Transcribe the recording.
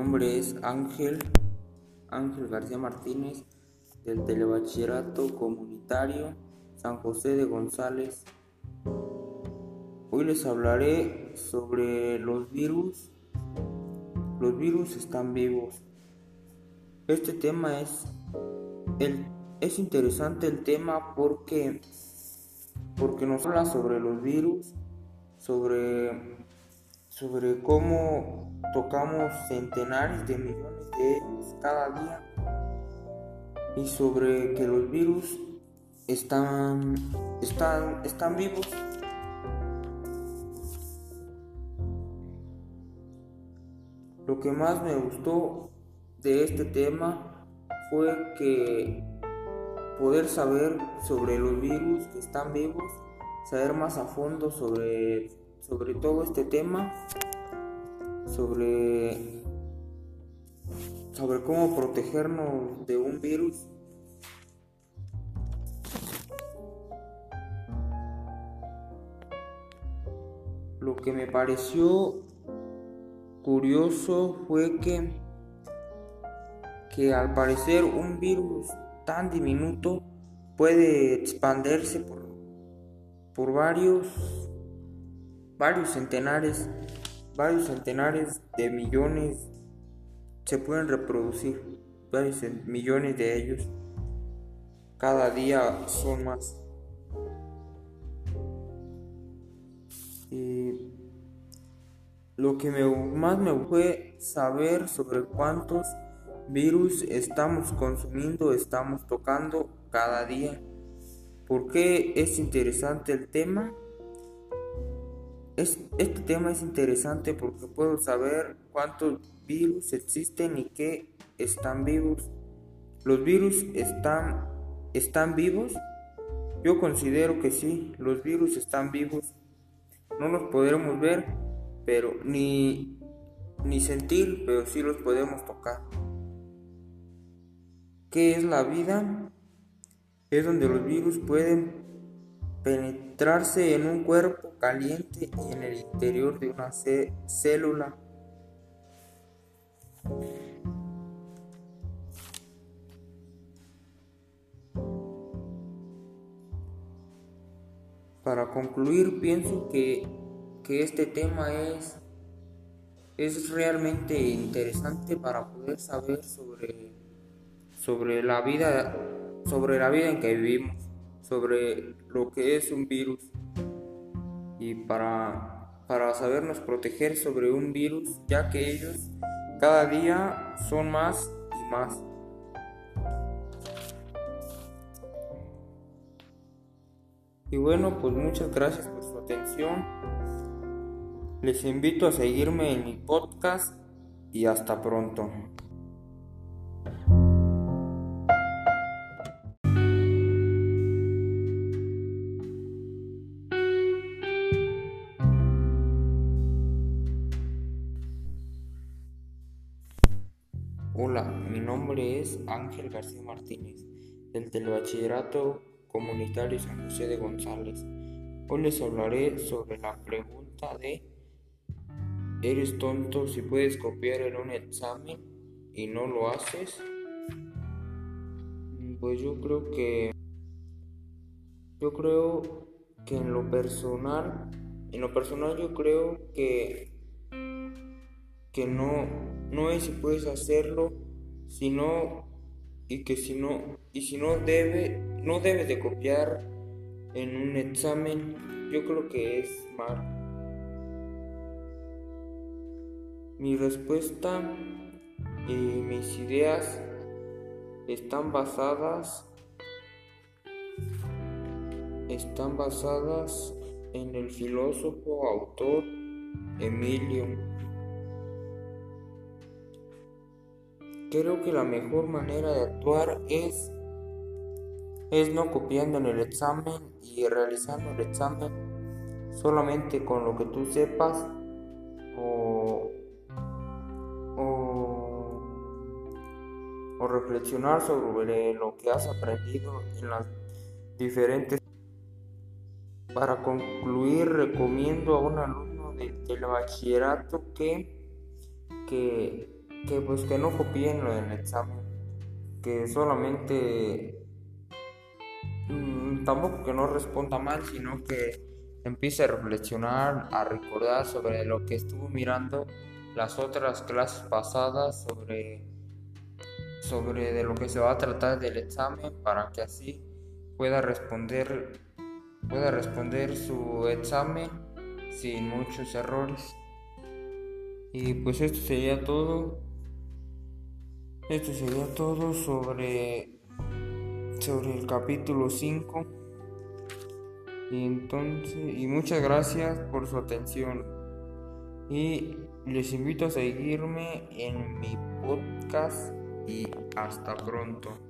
nombre es Ángel, Ángel García Martínez, del Telebachillerato Comunitario San José de González. Hoy les hablaré sobre los virus. Los virus están vivos. Este tema es, el, es interesante el tema porque, porque nos habla sobre los virus, sobre, sobre cómo tocamos centenares de millones de ellos cada día y sobre que los virus están, están, están vivos. Lo que más me gustó de este tema fue que poder saber sobre los virus que están vivos, saber más a fondo sobre, sobre todo este tema, sobre, sobre cómo protegernos de un virus. Lo que me pareció curioso fue que, que al parecer un virus tan diminuto puede expandirse por, por varios, varios centenares, varios centenares de millones se pueden reproducir, varios millones de ellos. Cada día son más. Y lo que más me fue saber sobre cuántos virus estamos consumiendo, estamos tocando cada día. ¿Por qué es interesante el tema? Este tema es interesante porque puedo saber cuántos virus existen y qué están vivos. ¿Los virus están, están vivos? Yo considero que sí, los virus están vivos no los podremos ver, pero ni, ni sentir, pero sí los podemos tocar. ¿Qué es la vida? Es donde los virus pueden penetrarse en un cuerpo caliente y en el interior de una célula. Para concluir, pienso que, este tema es, es realmente interesante para poder saber sobre, sobre, la vida, sobre la vida en que vivimos, sobre lo que es un virus y para, para sabernos proteger sobre un virus, ya que ellos cada día son más y más. Y bueno, pues muchas gracias por su atención. Les invito a seguirme en mi podcast y hasta pronto. Hola, mi nombre es Ángel García Martínez, del Telebachillerato Comunitario San José de González. Hoy les hablaré sobre la pregunta de ¿Eres tonto si puedes copiar en un examen y no lo haces? Pues yo creo que yo creo que en lo personal, en lo personal yo creo que que no no es si puedes hacerlo, sino y que si no y si no debe no debes de copiar en un examen yo creo que es mal. Mi respuesta y mis ideas están basadas están basadas en el filósofo autor Emilio Creo que la mejor manera de actuar es, es no copiando en el examen y realizando el examen solamente con lo que tú sepas o, o, reflexionar sobre lo que has aprendido en las diferentes. Para concluir, recomiendo a un alumno del bachillerato que, que que pues que no copien lo del examen, que solamente mm, tampoco que no responda mal, sino que empiece a reflexionar, a recordar sobre lo que estuvo mirando las otras clases pasadas sobre sobre de lo que se va a tratar del examen para que así pueda responder pueda responder su examen sin muchos errores. Y pues esto sería todo. Esto sería todo sobre sobre el capítulo 5. Y entonces y muchas gracias por su atención. Y les invito a seguirme en mi podcast y hasta pronto.